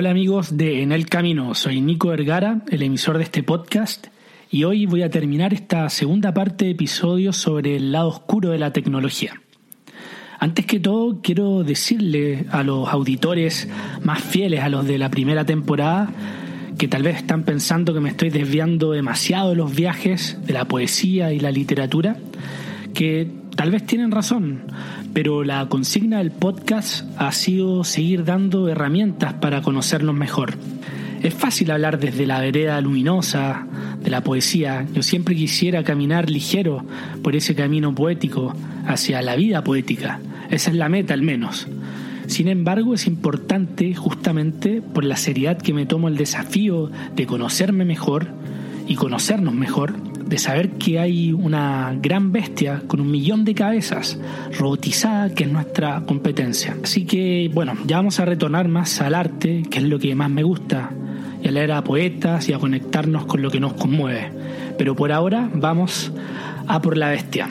Hola amigos de En el Camino, soy Nico Vergara, el emisor de este podcast, y hoy voy a terminar esta segunda parte de episodios sobre el lado oscuro de la tecnología. Antes que todo, quiero decirle a los auditores más fieles a los de la primera temporada que tal vez están pensando que me estoy desviando demasiado de los viajes, de la poesía y la literatura, que tal vez tienen razón, pero la consigna del podcast ha sido seguir dando herramientas para conocernos mejor. Es fácil hablar desde la vereda luminosa de la poesía. Yo siempre quisiera caminar ligero por ese camino poético hacia la vida poética. Esa es la meta al menos. Sin embargo, es importante justamente por la seriedad que me tomo el desafío de conocerme mejor y conocernos mejor, de saber que hay una gran bestia con un millón de cabezas robotizada que es nuestra competencia. Así que, bueno, ya vamos a retornar más al arte, que es lo que más me gusta, y a leer a poetas y a conectarnos con lo que nos conmueve. Pero por ahora vamos a por la bestia.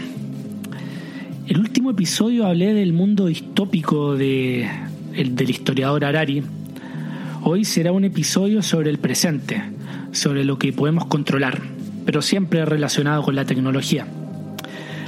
El último episodio hablé del mundo distópico de, del historiador Harari. Hoy será un episodio sobre el presente, sobre lo que podemos controlar, pero siempre relacionado con la tecnología.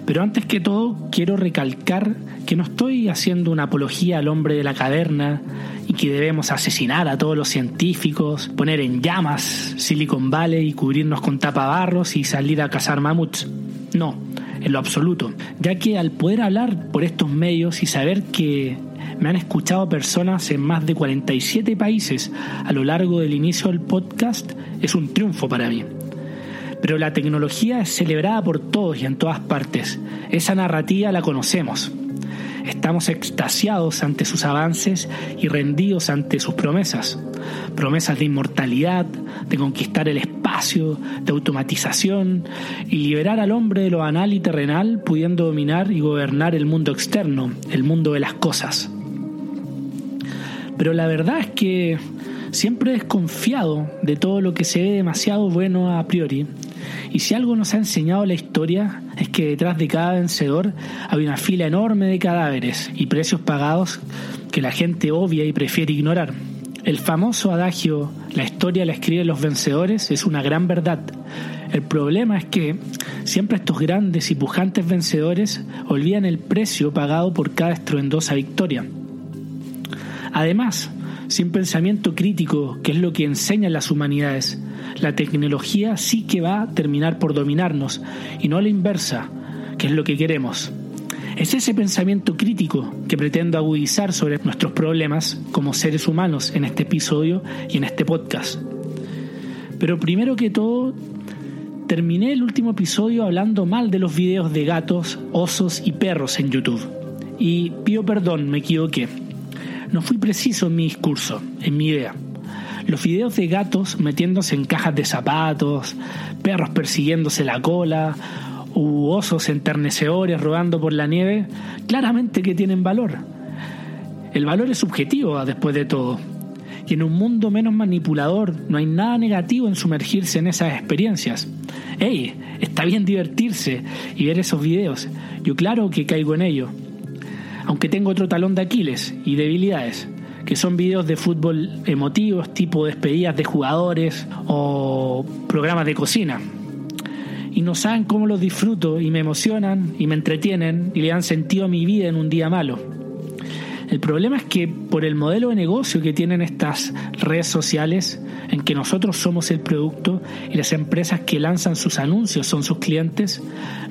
Pero antes que todo, quiero recalcar que no estoy haciendo una apología al hombre de la caverna y que debemos asesinar a todos los científicos, poner en llamas Silicon Valley y cubrirnos con tapabarros y salir a cazar mamuts. No, en lo absoluto, ya que al poder hablar por estos medios y saber que me han escuchado personas en más de 47 países a lo largo del inicio del podcast, es un triunfo para mí. Pero la tecnología es celebrada por todos y en todas partes. Esa narrativa la conocemos. Estamos extasiados ante sus avances y rendidos ante sus promesas. Promesas de inmortalidad, de conquistar el espacio, de automatización y liberar al hombre de lo anal y terrenal, pudiendo dominar y gobernar el mundo externo, el mundo de las cosas. Pero la verdad es que siempre he desconfiado de todo lo que se ve demasiado bueno a priori y si algo nos ha enseñado la historia es que detrás de cada vencedor hay una fila enorme de cadáveres y precios pagados que la gente obvia y prefiere ignorar. El famoso adagio la historia la escriben los vencedores es una gran verdad. El problema es que siempre estos grandes y pujantes vencedores olvidan el precio pagado por cada estruendosa victoria. Además, sin pensamiento crítico, que es lo que enseñan las humanidades, la tecnología sí que va a terminar por dominarnos y no la inversa, que es lo que queremos. Es ese pensamiento crítico que pretendo agudizar sobre nuestros problemas como seres humanos en este episodio y en este podcast. Pero primero que todo, terminé el último episodio hablando mal de los videos de gatos, osos y perros en YouTube. Y pido perdón, me equivoqué. No fui preciso en mi discurso, en mi idea. Los videos de gatos metiéndose en cajas de zapatos, perros persiguiéndose la cola, u osos enternecedores rodando por la nieve, claramente que tienen valor. El valor es subjetivo después de todo. Y en un mundo menos manipulador no hay nada negativo en sumergirse en esas experiencias. ¡Ey! Está bien divertirse y ver esos videos. Yo claro que caigo en ello. Aunque tengo otro talón de Aquiles y debilidades que son videos de fútbol emotivos, tipo despedidas de jugadores o programas de cocina. Y no saben cómo los disfruto y me emocionan y me entretienen y le dan sentido a mi vida en un día malo. El problema es que por el modelo de negocio que tienen estas redes sociales, en que nosotros somos el producto y las empresas que lanzan sus anuncios son sus clientes,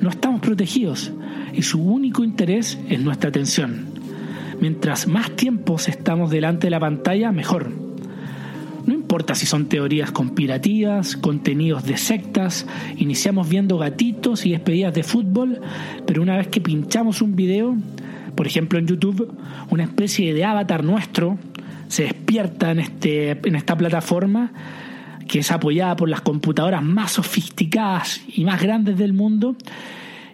no estamos protegidos y su único interés es nuestra atención. Mientras más tiempos estamos delante de la pantalla, mejor. No importa si son teorías conspirativas, contenidos de sectas, iniciamos viendo gatitos y despedidas de fútbol, pero una vez que pinchamos un video, por ejemplo en YouTube, una especie de avatar nuestro se despierta en, este, en esta plataforma que es apoyada por las computadoras más sofisticadas y más grandes del mundo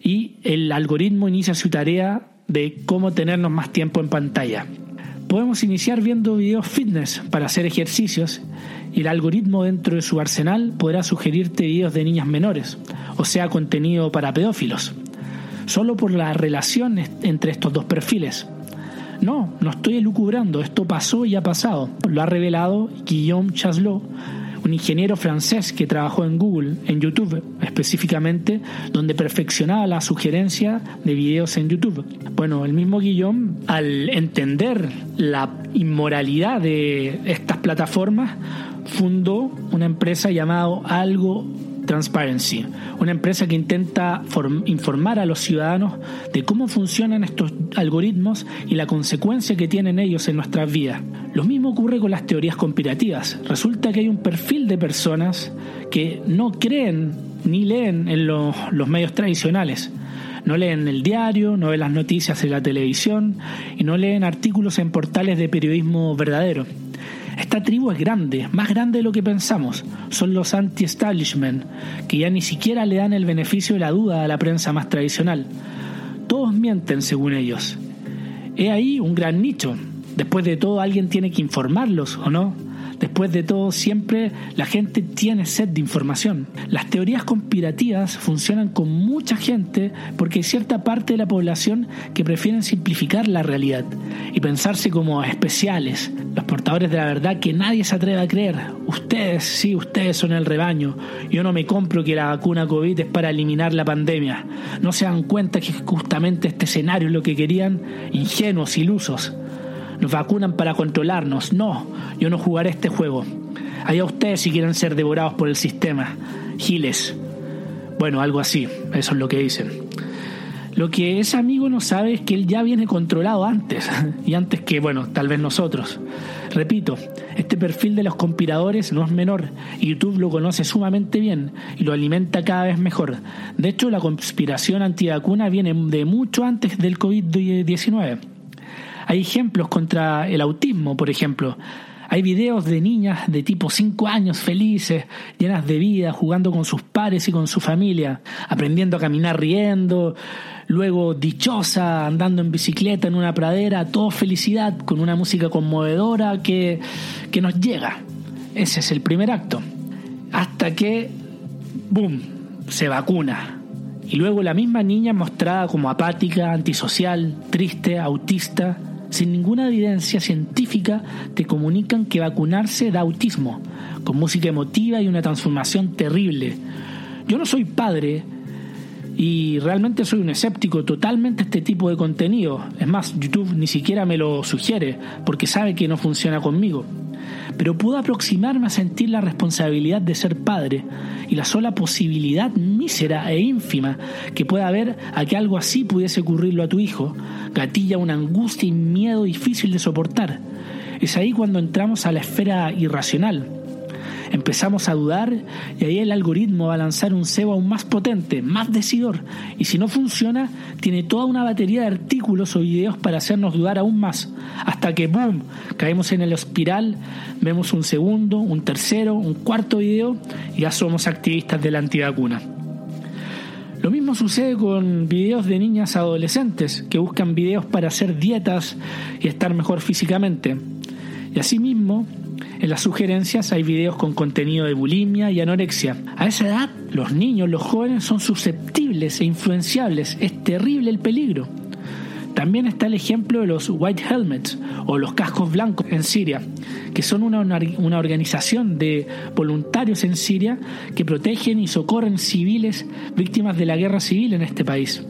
y el algoritmo inicia su tarea de cómo tenernos más tiempo en pantalla. Podemos iniciar viendo videos fitness para hacer ejercicios y el algoritmo dentro de su arsenal podrá sugerirte videos de niñas menores, o sea, contenido para pedófilos, solo por la relación entre estos dos perfiles. No, no estoy elucubrando, esto pasó y ha pasado. Lo ha revelado Guillaume Chaslot, un ingeniero francés que trabajó en Google, en YouTube específicamente, donde perfeccionaba la sugerencia de videos en YouTube. Bueno, el mismo Guillaume, al entender la inmoralidad de estas plataformas, fundó una empresa llamada Algo Transparency, una empresa que intenta informar a los ciudadanos de cómo funcionan estos algoritmos y la consecuencia que tienen ellos en nuestras vidas. Lo mismo ocurre con las teorías conspirativas. Resulta que hay un perfil de personas que no creen ni leen en los, medios tradicionales. No leen el diario, no ven las noticias en la televisión y no leen artículos en portales de periodismo verdadero. Esta tribu es grande, más grande de lo que pensamos. Son los anti-establishment, que ya ni siquiera le dan el beneficio de la duda a la prensa más tradicional. Todos mienten según ellos. He ahí un gran nicho. Después de todo, alguien tiene que informarlos, ¿o no? Después de todo, siempre la gente tiene sed de información. Las teorías conspirativas funcionan con mucha gente porque hay cierta parte de la población que prefieren simplificar la realidad y pensarse como especiales, los portadores de la verdad que nadie se atreve a creer. Ustedes, sí, ustedes son el rebaño. Yo no me compro que la vacuna COVID es para eliminar la pandemia. No se dan cuenta que justamente este escenario es lo que querían, ingenuos, ilusos vacunan para controlarnos. No, yo no jugaré este juego. Allá ustedes si quieren ser devorados por el sistema. Giles. Bueno, algo así, eso es lo que dicen. Lo que ese amigo no sabe es que él ya viene controlado antes, y antes que, bueno, tal vez nosotros. Repito, este perfil de los conspiradores no es menor, YouTube lo conoce sumamente bien y lo alimenta cada vez mejor. De hecho, la conspiración antivacuna viene de mucho antes del COVID-19. Hay ejemplos contra el autismo, por ejemplo. Hay videos de niñas de tipo 5 años felices, llenas de vida, jugando con sus pares y con su familia, aprendiendo a caminar riendo, luego dichosa, andando en bicicleta en una pradera, todo felicidad, con una música conmovedora que, que nos llega. Ese es el primer acto. Hasta que, ¡boom!, se vacuna. Y luego la misma niña mostrada como apática, antisocial, triste, autista, sin ninguna evidencia científica, te comunican que vacunarse da autismo, con música emotiva y una transformación terrible. Yo no soy padre y realmente soy un escéptico totalmente a este tipo de contenido. Es más, YouTube ni siquiera me lo sugiere porque sabe que no funciona conmigo pero puedo aproximarme a sentir la responsabilidad de ser padre y la sola posibilidad mísera e ínfima que pueda haber a que algo así pudiese ocurrirlo a tu hijo, gatilla una angustia y miedo difícil de soportar. Es ahí cuando entramos a la esfera irracional, Empezamos a dudar y ahí el algoritmo va a lanzar un cebo aún más potente, más decidor. Y si no funciona, tiene toda una batería de artículos o videos para hacernos dudar aún más. Hasta que, ¡boom!, caemos en el espiral, vemos un segundo, un tercero, un cuarto video y ya somos activistas de la antivacuna. Lo mismo sucede con videos de niñas adolescentes que buscan videos para hacer dietas y estar mejor físicamente. Y asimismo, en las sugerencias hay videos con contenido de bulimia y anorexia. A esa edad, los niños, los jóvenes son susceptibles e influenciables. Es terrible el peligro. También está el ejemplo de los White Helmets o los cascos blancos en Siria, que son una, organización de voluntarios en Siria que protegen y socorren civiles víctimas de la guerra civil en este país.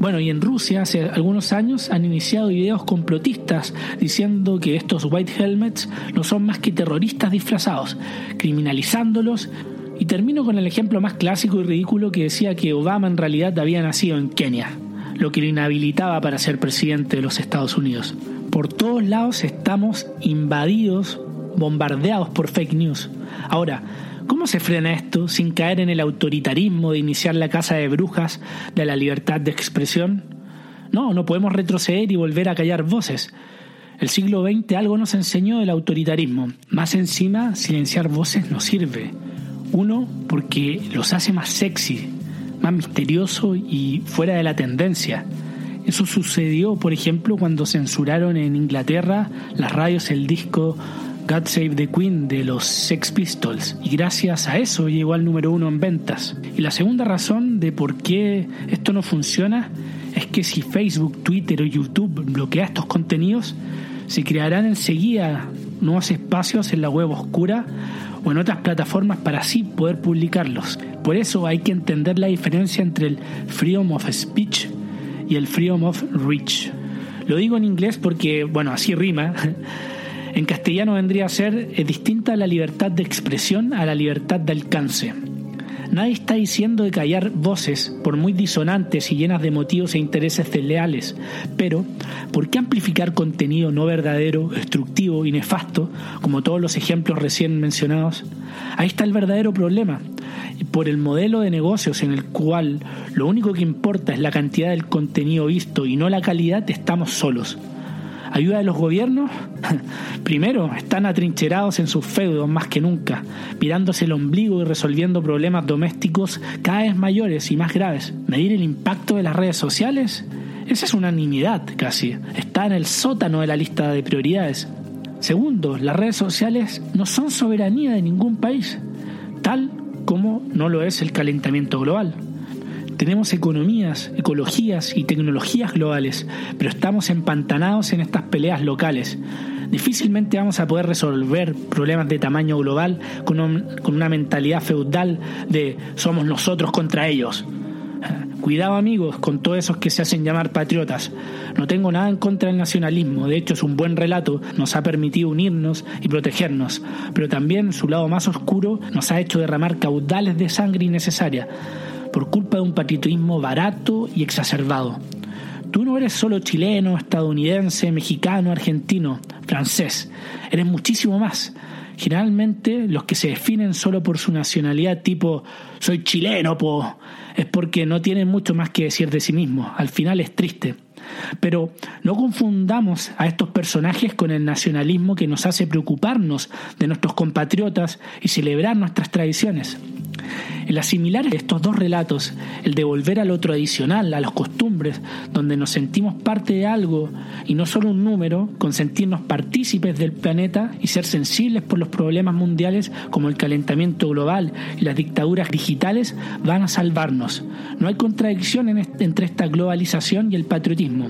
Bueno, y en Rusia hace algunos años han iniciado videos complotistas diciendo que estos White Helmets no son más que terroristas disfrazados, criminalizándolos. Y termino con el ejemplo más clásico y ridículo que decía que Obama en realidad había nacido en Kenia, lo que lo inhabilitaba para ser presidente de los Estados Unidos. Por todos lados estamos invadidos, bombardeados por fake news. Ahora, ¿Cómo se frena esto sin caer en el autoritarismo de iniciar la casa de brujas de la libertad de expresión? No, no podemos retroceder y volver a callar voces. El siglo XX algo nos enseñó del autoritarismo. Más encima, silenciar voces no sirve. Uno, porque los hace más sexy, más misterioso y fuera de la tendencia. Eso sucedió, por ejemplo, cuando censuraron en Inglaterra las radios el disco God Save the Queen de los Sex Pistols y gracias a eso llegó al número uno en ventas. Y la segunda razón de por qué esto no funciona es que si Facebook, Twitter o YouTube bloquea estos contenidos, se crearán enseguida nuevos espacios en la web oscura o en otras plataformas para así poder publicarlos. Por eso hay que entender la diferencia entre el freedom of speech y el freedom of reach. Lo digo en inglés porque, bueno, así rima. En castellano vendría a ser eh, distinta la libertad de expresión a la libertad de alcance. Nadie está diciendo de callar voces, por muy disonantes y llenas de motivos e intereses desleales, pero ¿por qué amplificar contenido no verdadero, destructivo y nefasto, como todos los ejemplos recién mencionados? Ahí está el verdadero problema. Por el modelo de negocios en el cual lo único que importa es la cantidad del contenido visto y no la calidad, estamos solos ayuda de los gobiernos, primero están atrincherados en sus feudos más que nunca, mirándose el ombligo y resolviendo problemas domésticos cada vez mayores y más graves. Medir el impacto de las redes sociales, esa es una nimiedad casi, está en el sótano de la lista de prioridades. Segundo, las redes sociales no son soberanía de ningún país, tal como no lo es el calentamiento global. Tenemos economías, ecologías y tecnologías globales, pero estamos empantanados en estas peleas locales. Difícilmente vamos a poder resolver problemas de tamaño global con, una mentalidad feudal de somos nosotros contra ellos. Cuidado amigos con todos esos que se hacen llamar patriotas. No tengo nada en contra del nacionalismo, de hecho es un buen relato, nos ha permitido unirnos y protegernos, pero también su lado más oscuro nos ha hecho derramar caudales de sangre innecesaria por culpa de un patriotismo barato y exacerbado. Tú no eres solo chileno, estadounidense, mexicano, argentino, francés, eres muchísimo más. Generalmente los que se definen solo por su nacionalidad tipo soy chileno, po, es porque no tienen mucho más que decir de sí mismos. Al final es triste. Pero no confundamos a estos personajes con el nacionalismo que nos hace preocuparnos de nuestros compatriotas y celebrar nuestras tradiciones. El asimilar estos dos relatos, el de volver a lo tradicional, a las costumbres, donde nos sentimos parte de algo y no solo un número, con sentirnos partícipes del planeta y ser sensibles por los problemas mundiales como el calentamiento global y las dictaduras digitales, van a salvarnos. No hay contradicción entre esta globalización y el patriotismo,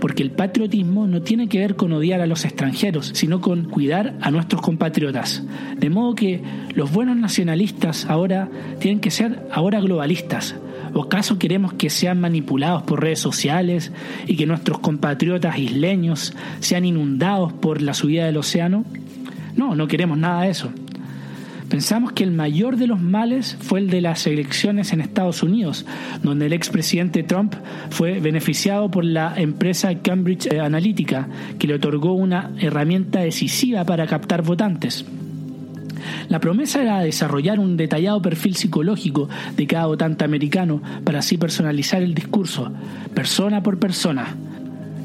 porque el patriotismo no tiene que ver con odiar a los extranjeros, sino con cuidar a nuestros compatriotas. De modo que los buenos nacionalistas ahora tienen que ser ahora globalistas. ¿O acaso queremos que sean manipulados por redes sociales y que nuestros compatriotas isleños sean inundados por la subida del océano? No, no queremos nada de eso. Pensamos que el mayor de los males fue el de las elecciones en Estados Unidos, donde el expresidente Trump fue beneficiado por la empresa Cambridge Analytica, que le otorgó una herramienta decisiva para captar votantes. La promesa era desarrollar un detallado perfil psicológico de cada votante americano para así personalizar el discurso, persona por persona.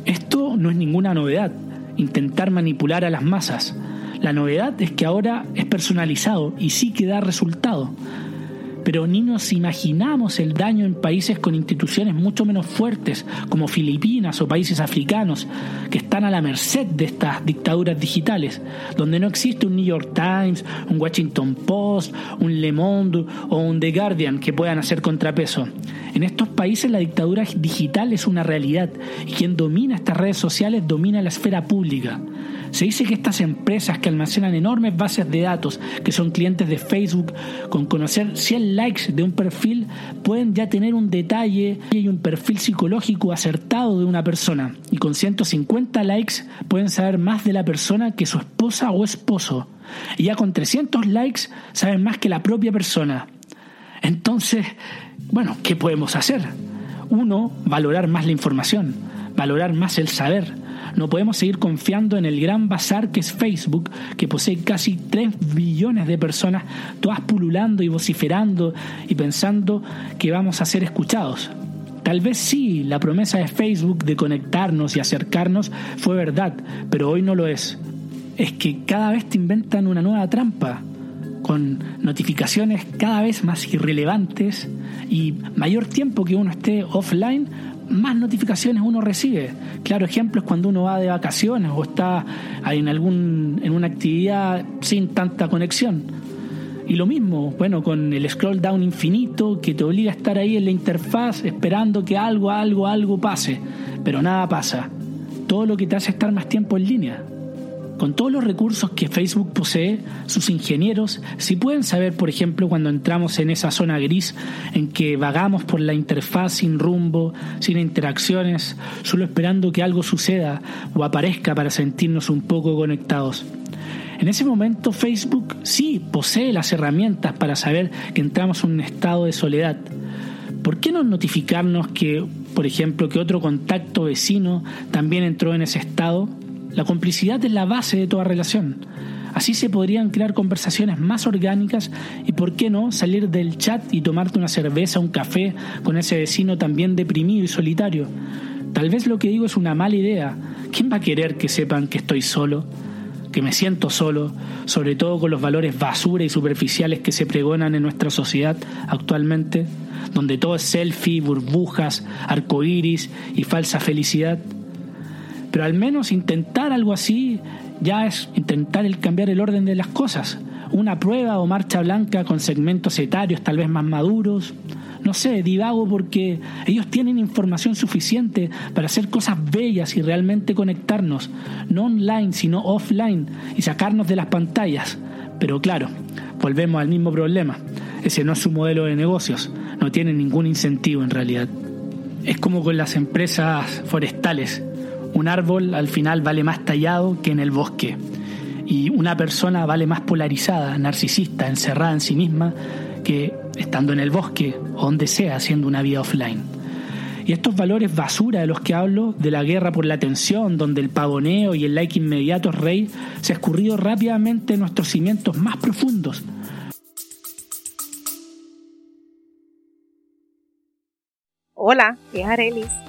Esto no es ninguna novedad, intentar manipular a las masas. La novedad es que ahora es personalizado y sí que da resultado pero ni nos imaginamos el daño en países con instituciones mucho menos fuertes, como Filipinas o países africanos, que están a la merced de estas dictaduras digitales, donde no existe un New York Times, un Washington Post, un Le Monde o un The Guardian que puedan hacer contrapeso. En estos países la dictadura digital es una realidad y quien domina estas redes sociales domina la esfera pública. Se dice que estas empresas que almacenan enormes bases de datos, que son clientes de Facebook, con conocer 100 likes de un perfil, pueden ya tener un detalle y un perfil psicológico acertado de una persona. Y con 150 likes pueden saber más de la persona que su esposa o esposo. Y ya con 300 likes saben más que la propia persona. Entonces, bueno, ¿qué podemos hacer? Uno, valorar más la información, valorar más el saber no podemos seguir confiando en el gran bazar que es Facebook, que posee casi 3 billones de personas, todas pululando y vociferando y pensando que vamos a ser escuchados. Tal vez sí, la promesa de Facebook de conectarnos y acercarnos fue verdad, pero hoy no lo es. Es que cada vez te inventan una nueva trampa, con notificaciones cada vez más irrelevantes y mayor tiempo que uno esté offline, más notificaciones uno recibe. Claro ejemplo es cuando uno va de vacaciones o está en, algún, en una actividad sin tanta conexión. Y lo mismo, bueno, con el scroll down infinito que te obliga a estar ahí en la interfaz esperando que algo, algo, algo pase. Pero nada pasa. Todo lo que te hace estar más tiempo en línea. Con todos los recursos que Facebook posee, sus ingenieros sí pueden saber, por ejemplo, cuando entramos en esa zona gris en que vagamos por la interfaz sin rumbo, sin interacciones, solo esperando que algo suceda o aparezca para sentirnos un poco conectados. En ese momento Facebook sí posee las herramientas para saber que entramos en un estado de soledad. ¿Por qué no notificarnos que, por ejemplo, que otro contacto vecino también entró en ese estado? La complicidad es la base de toda relación. Así se podrían crear conversaciones más orgánicas y, por qué no, salir del chat y tomarte una cerveza, un café con ese vecino también deprimido y solitario. Tal vez lo que digo es una mala idea. ¿Quién va a querer que sepan que estoy solo? Que me siento solo, sobre todo con los valores basura y superficiales que se pregonan en nuestra sociedad actualmente, donde todo es selfie, burbujas, arcoíris y falsa felicidad. Pero al menos intentar algo así ya es intentar cambiar el orden de las cosas. Una prueba o marcha blanca con segmentos etarios tal vez más maduros. No sé, divago porque ellos tienen información suficiente para hacer cosas bellas y realmente conectarnos, no online, sino offline, y sacarnos de las pantallas. Pero claro, volvemos al mismo problema. Ese no es su modelo de negocios, no tiene ningún incentivo en realidad. Es como con las empresas forestales un árbol al final vale más tallado que en el bosque. Y una persona vale más polarizada, narcisista, encerrada en sí misma, que estando en el bosque o donde sea, haciendo una vida offline. Y estos valores basura de los que hablo, de la guerra por la atención, donde el pavoneo y el like inmediato es rey, se ha escurrido rápidamente en nuestros cimientos más profundos. Hola, es Arelis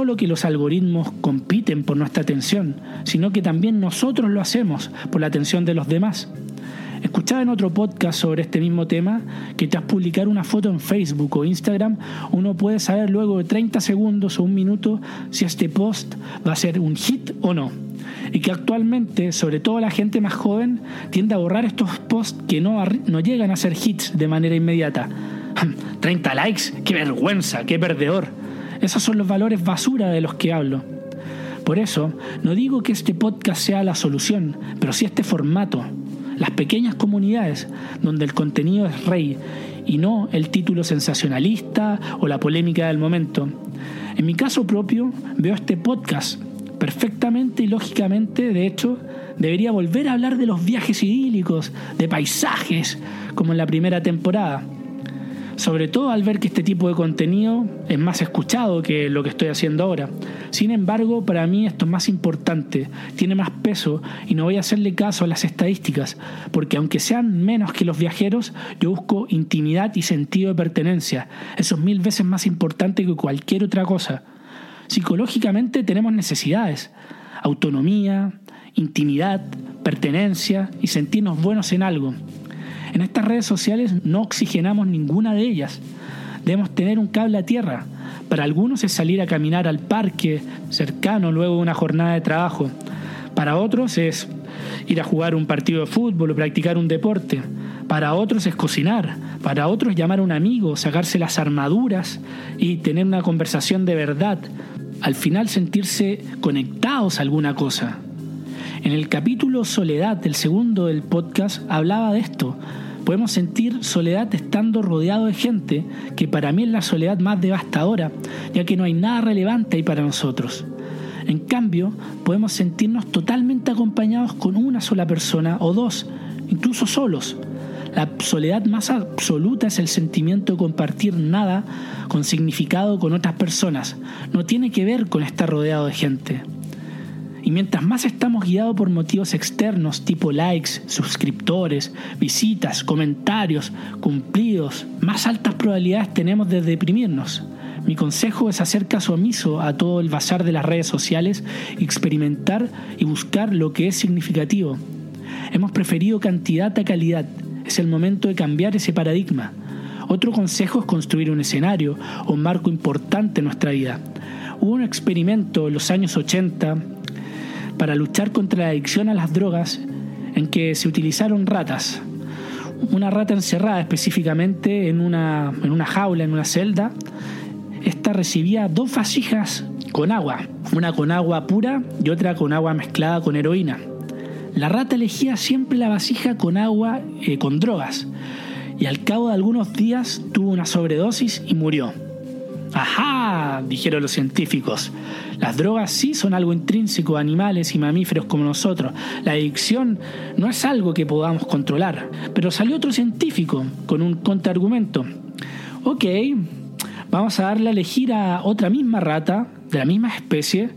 Solo que los algoritmos compiten por nuestra atención, sino que también nosotros lo hacemos por la atención de los demás. Escuchaba en otro podcast sobre este mismo tema que tras publicar una foto en Facebook o Instagram, uno puede saber luego de 30 segundos o un minuto si este post va a ser un hit o no. Y que actualmente, sobre todo la gente más joven, tiende a borrar estos posts que no, no llegan a ser hits de manera inmediata. 30 likes, qué vergüenza, qué perdedor. Esos son los valores basura de los que hablo. Por eso, no digo que este podcast sea la solución, pero sí este formato. Las pequeñas comunidades donde el contenido es rey y no el título sensacionalista o la polémica del momento. En mi caso propio, veo este podcast perfectamente y lógicamente, de hecho, debería volver a hablar de los viajes idílicos, de paisajes, como en la primera temporada sobre todo al ver que este tipo de contenido es más escuchado que lo que estoy haciendo ahora. Sin embargo, para mí esto es más importante, tiene más peso y no voy a hacerle caso a las estadísticas, porque aunque sean menos que los viajeros, yo busco intimidad y sentido de pertenencia. Eso es mil veces más importante que cualquier otra cosa. Psicológicamente tenemos necesidades, autonomía, intimidad, pertenencia y sentirnos buenos en algo. En estas redes sociales no oxigenamos ninguna de ellas. Debemos tener un cable a tierra. Para algunos es salir a caminar al parque cercano luego de una jornada de trabajo. Para otros es ir a jugar un partido de fútbol o practicar un deporte. Para otros es cocinar. Para otros llamar a un amigo, sacarse las armaduras y tener una conversación de verdad. Al final sentirse conectados a alguna cosa. En el capítulo Soledad, del segundo del podcast, hablaba de esto. Podemos sentir soledad estando rodeado de gente, que para mí es la soledad más devastadora, ya que no hay nada relevante ahí para nosotros. En cambio, podemos sentirnos totalmente acompañados con una sola persona o dos, incluso solos. La soledad más absoluta es el sentimiento de compartir nada con significado con otras personas. No tiene que ver con estar rodeado de gente. Y mientras más estamos guiados por motivos externos tipo likes, suscriptores, visitas, comentarios, cumplidos, más altas probabilidades tenemos de deprimirnos. Mi consejo es hacer caso omiso a todo el bazar de las redes sociales experimentar y buscar lo que es significativo. Hemos preferido cantidad a calidad. Es el momento de cambiar ese paradigma. Otro consejo es construir un escenario o un marco importante en nuestra vida. Hubo un experimento en los años 80 para luchar contra la adicción a las drogas en que se utilizaron ratas. Una rata encerrada específicamente en una, en una jaula, en una celda. Esta recibía dos vasijas con agua, una con agua pura y otra con agua mezclada con heroína. La rata elegía siempre la vasija con agua eh, con drogas y al cabo de algunos días tuvo una sobredosis y murió. ¡Ajá! dijeron los científicos. Las drogas sí son algo intrínseco a animales y mamíferos como nosotros. La adicción no es algo que podamos controlar. Pero salió otro científico con un contraargumento. Ok, vamos a darle a elegir a otra misma rata de la misma especie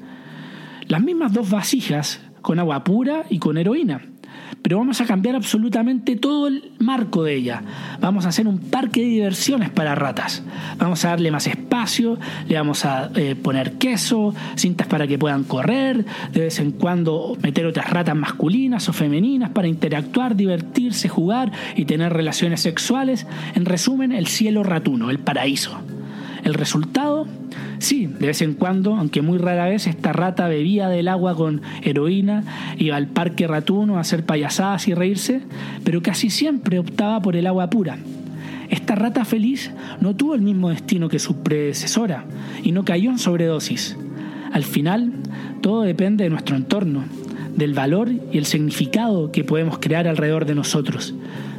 las mismas dos vasijas con agua pura y con heroína pero vamos a cambiar absolutamente todo el marco de ella. Vamos a hacer un parque de diversiones para ratas. Vamos a darle más espacio, le vamos a eh, poner queso, cintas para que puedan correr, de vez en cuando meter otras ratas masculinas o femeninas para interactuar, divertirse, jugar y tener relaciones sexuales. En resumen, el cielo ratuno, el paraíso. El resultado, sí, de vez en cuando, aunque muy rara vez, esta rata bebía del agua con heroína, iba al parque ratuno a hacer payasadas y reírse, pero casi siempre optaba por el agua pura. Esta rata feliz no tuvo el mismo destino que su predecesora y no cayó en sobredosis. Al final, todo depende de nuestro entorno, del valor y el significado que podemos crear alrededor de nosotros.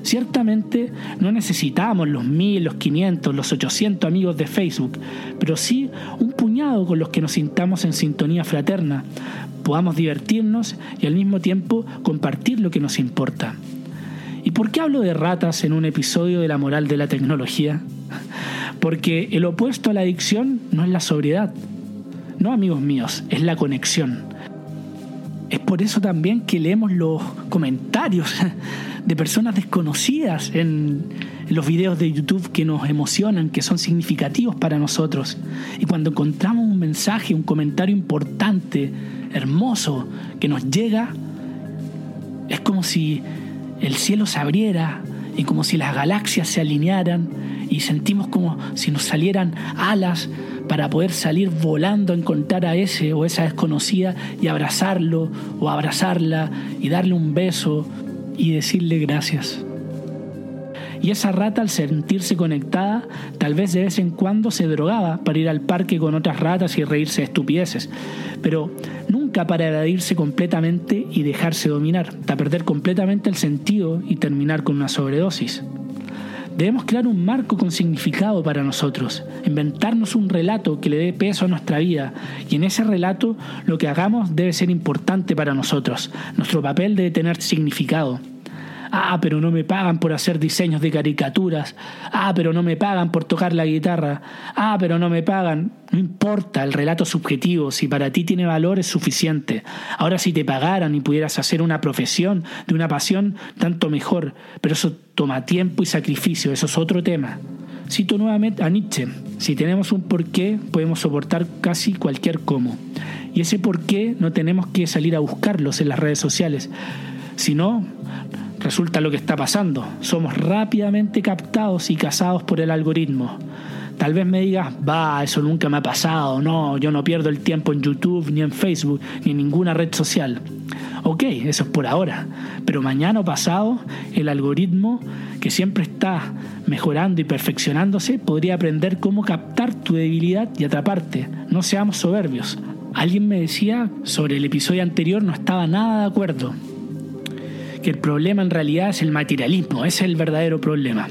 Ciertamente no necesitamos los mil, los 500, los 800 amigos de Facebook, pero sí un puñado con los que nos sintamos en sintonía fraterna, podamos divertirnos y al mismo tiempo compartir lo que nos importa. ¿Y por qué hablo de ratas en un episodio de la moral de la tecnología? Porque el opuesto a la adicción no es la sobriedad. No, amigos míos, es la conexión. Es por eso también que leemos los comentarios de personas desconocidas en, los videos de YouTube que nos emocionan, que son significativos para nosotros. Y cuando encontramos un mensaje, un comentario importante, hermoso, que nos llega, es como si el cielo se abriera y como si las galaxias se alinearan y sentimos como si nos salieran alas para poder salir volando a encontrar a ese o esa desconocida y abrazarlo o abrazarla y darle un beso y decirle gracias. Y esa rata al sentirse conectada, tal vez de vez en cuando se drogaba para ir al parque con otras ratas y reírse de estupideces, pero nunca para evadirse completamente y dejarse dominar, hasta perder completamente el sentido y terminar con una sobredosis. Debemos crear un marco con significado para nosotros, inventarnos un relato que le dé peso a nuestra vida y en ese relato lo que hagamos debe ser importante para nosotros. Nuestro papel debe tener significado. Ah, pero no me pagan por hacer diseños de caricaturas. Ah, pero no me pagan por tocar la guitarra. Ah, pero no me pagan. No importa el relato subjetivo, si para ti tiene valor es suficiente. Ahora si te pagaran y pudieras hacer una profesión de una pasión, tanto mejor. Pero eso toma tiempo y sacrificio, eso es otro tema. Cito nuevamente a Nietzsche. Si tenemos un porqué, podemos soportar casi cualquier cómo. Y ese porqué no tenemos que salir a buscarlos en las redes sociales. Si no, Resulta lo que está pasando. Somos rápidamente captados y cazados por el algoritmo. Tal vez me digas, va, eso nunca me ha pasado, no, yo no pierdo el tiempo en YouTube, ni en Facebook, ni en ninguna red social. Ok, eso es por ahora, pero mañana o pasado el algoritmo, que siempre está mejorando y perfeccionándose, podría aprender cómo captar tu debilidad y atraparte. No seamos soberbios. Alguien me decía sobre el episodio anterior, no estaba nada de acuerdo que el problema en realidad es el materialismo, ese es el verdadero problema.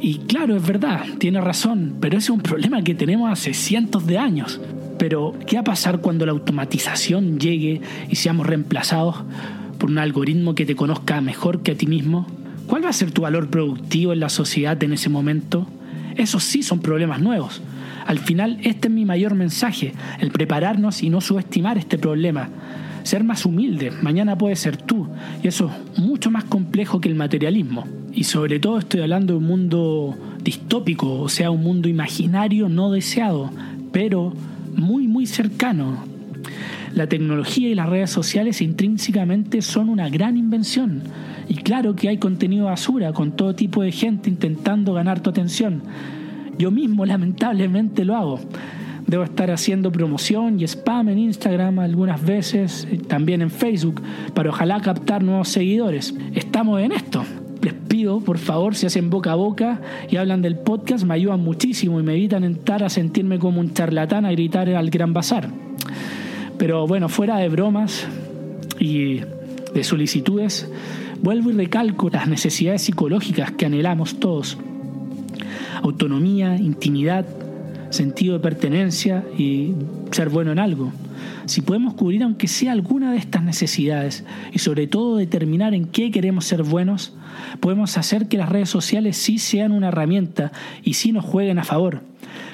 Y claro, es verdad, tiene razón, pero ese es un problema que tenemos hace cientos de años. Pero, ¿qué va a pasar cuando la automatización llegue y seamos reemplazados por un algoritmo que te conozca mejor que a ti mismo? ¿Cuál va a ser tu valor productivo en la sociedad en ese momento? Esos sí son problemas nuevos. Al final, este es mi mayor mensaje, el prepararnos y no subestimar este problema ser más humilde. Mañana puede ser tú. Y eso es mucho más complejo que el materialismo. Y sobre todo estoy hablando de un mundo distópico, o sea, un mundo imaginario no deseado, pero muy, muy cercano. La tecnología y las redes sociales intrínsecamente son una gran invención. Y claro que hay contenido basura con todo tipo de gente intentando ganar tu atención. Yo mismo lamentablemente lo hago. Debo estar haciendo promoción y spam en Instagram algunas veces, eh, también en Facebook, para ojalá captar nuevos seguidores. Estamos en esto. Les pido, por favor, si hacen boca a boca y hablan del podcast, me ayudan muchísimo y me evitan entrar a sentirme como un charlatán a gritar al gran bazar. Pero bueno, fuera de bromas y de solicitudes, vuelvo y recalco las necesidades psicológicas que anhelamos todos. Autonomía, intimidad, sentido de pertenencia y ser bueno en algo. Si podemos cubrir aunque sea alguna de estas necesidades y sobre todo determinar en qué queremos ser buenos, podemos hacer que las redes sociales sí sean una herramienta y sí nos jueguen a favor.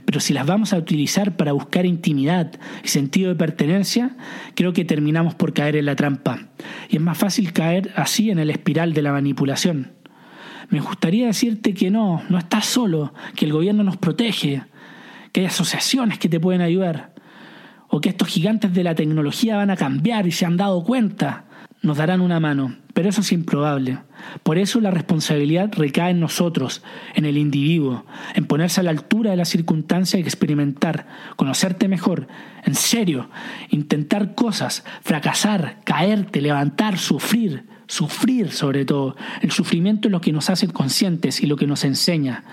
Pero si las vamos a utilizar para buscar intimidad y sentido de pertenencia, creo que terminamos por caer en la trampa. Y es más fácil caer así en el espiral de la manipulación. Me gustaría decirte que no, no estás solo, que el gobierno nos protege, que hay asociaciones que te pueden ayudar, o que estos gigantes de la tecnología van a cambiar y se han dado cuenta, nos darán una mano, pero eso es improbable. Por eso la responsabilidad recae en nosotros, en el individuo, en ponerse a la altura de la circunstancia y experimentar, conocerte mejor, en serio, intentar cosas, fracasar, caerte, levantar, sufrir, sufrir sobre todo. El sufrimiento es lo que nos hace conscientes y lo que nos enseña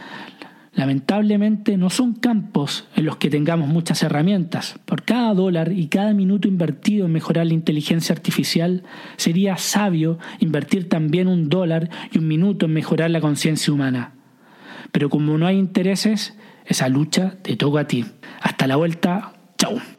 lamentablemente no son campos en los que tengamos muchas herramientas. Por cada dólar y cada minuto invertido en mejorar la inteligencia artificial, sería sabio invertir también un dólar y un minuto en mejorar la conciencia humana. Pero como no hay intereses, esa lucha te toca a ti. Hasta la vuelta. Chao.